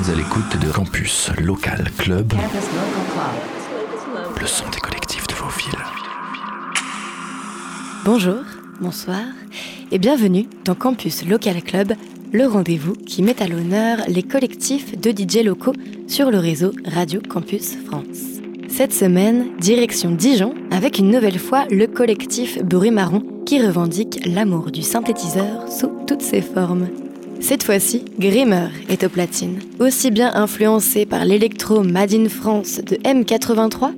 êtes à l'écoute de Campus Local Club, le son des collectifs de vos villes. Bonjour, bonsoir et bienvenue dans Campus Local Club, le rendez-vous qui met à l'honneur les collectifs de DJ locaux sur le réseau Radio Campus France. Cette semaine, direction Dijon avec une nouvelle fois le collectif Bruit Marron qui revendique l'amour du synthétiseur sous toutes ses formes. Cette fois-ci, Grimmer est au platine. Aussi bien influencé par l'électro Made in France de M83,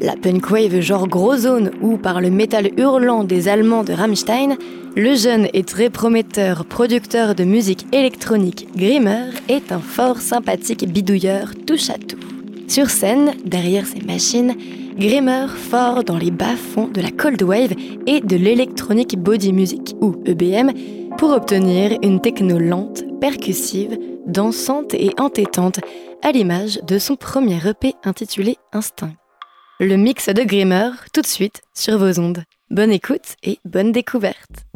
la punk wave genre gros zone ou par le métal hurlant des Allemands de Rammstein, le jeune et très prometteur producteur de musique électronique Grimmer est un fort sympathique bidouilleur touche à tout. Sur scène, derrière ses machines, Grimmer fort dans les bas-fonds de la cold wave et de l'électronique body music ou EBM pour obtenir une techno lente, percussive, dansante et entêtante, à l'image de son premier EP intitulé Instinct. Le mix de Grimmer, tout de suite, sur vos ondes. Bonne écoute et bonne découverte.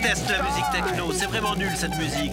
Déteste la musique techno, c'est vraiment nul cette musique.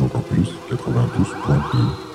Encore plus, 92.2.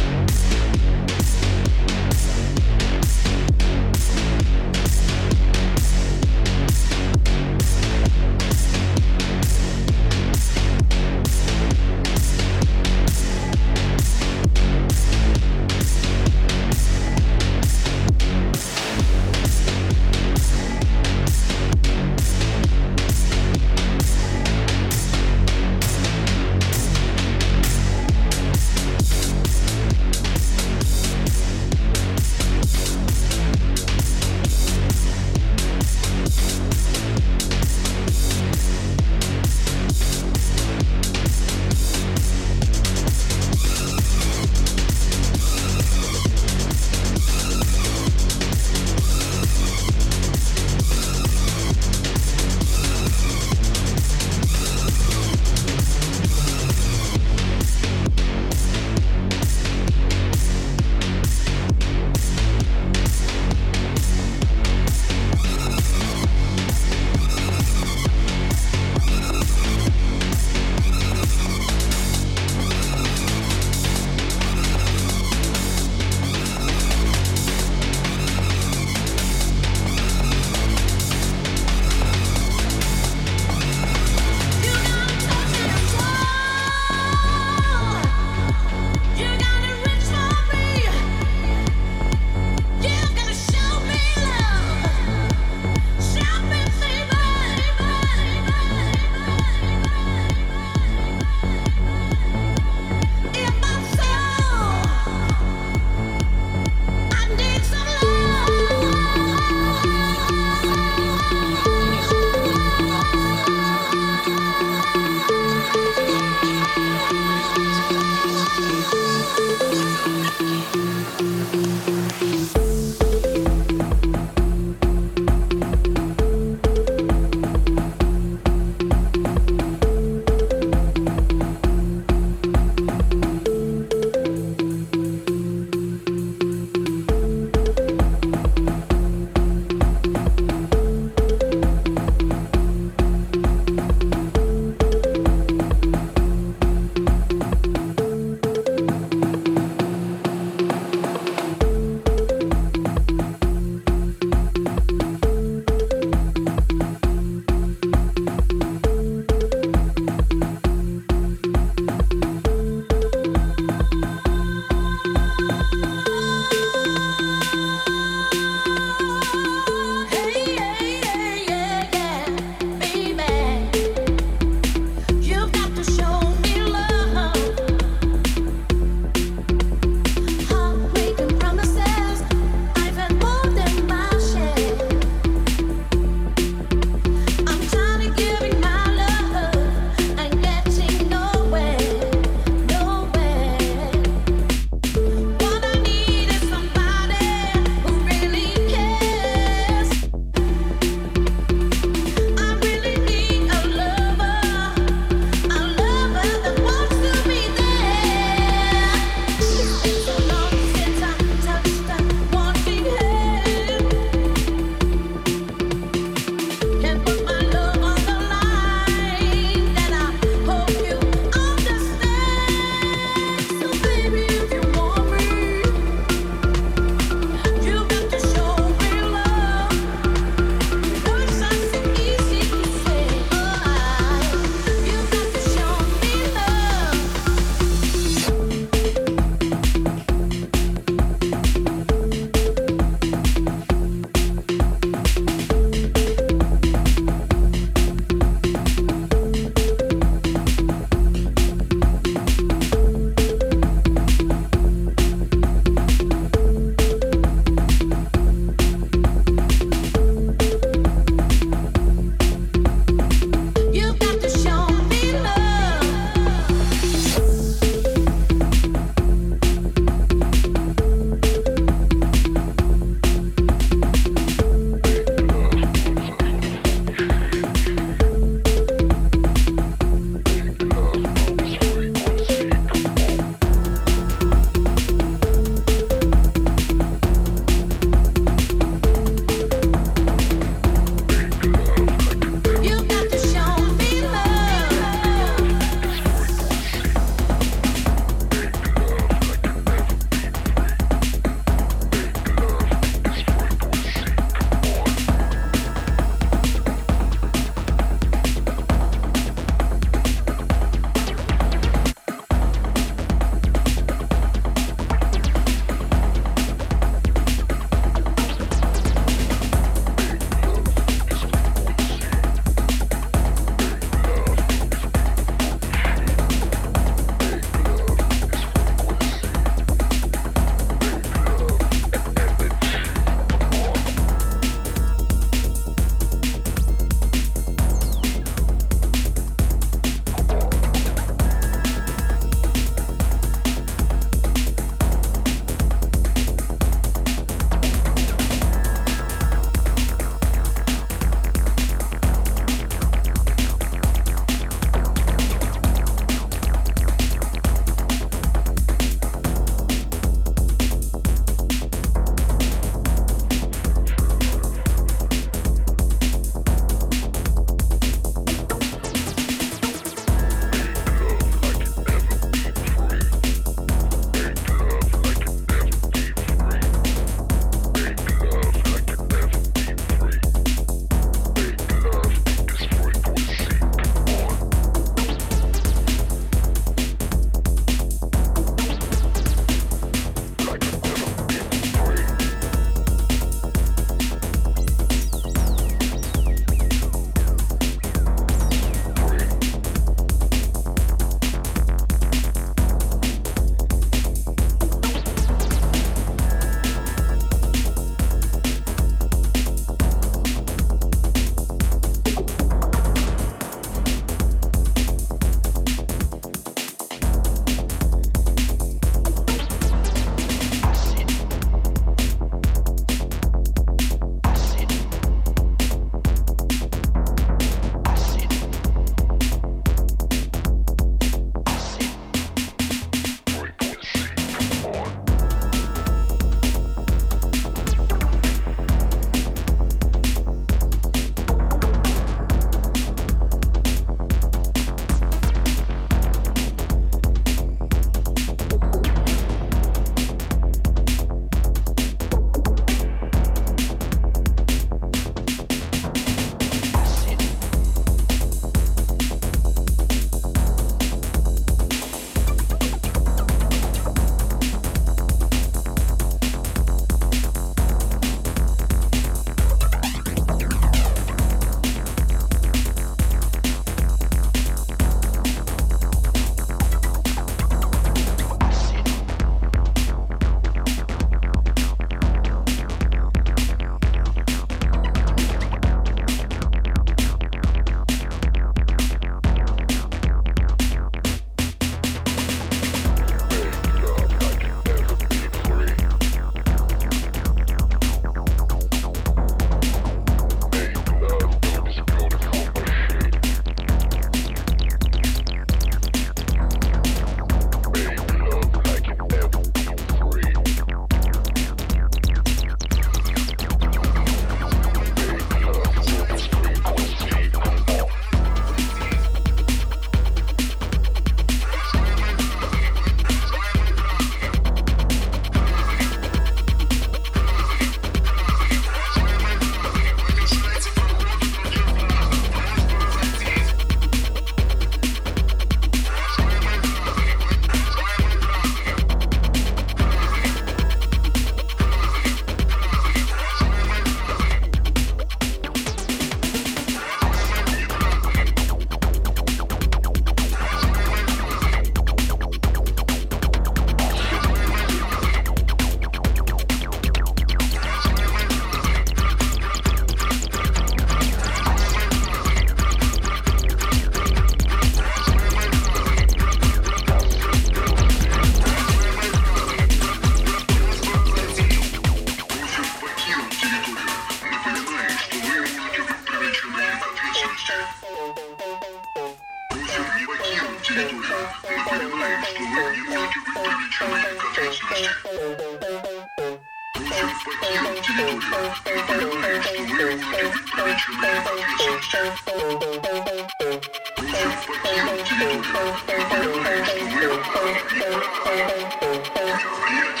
Thank you.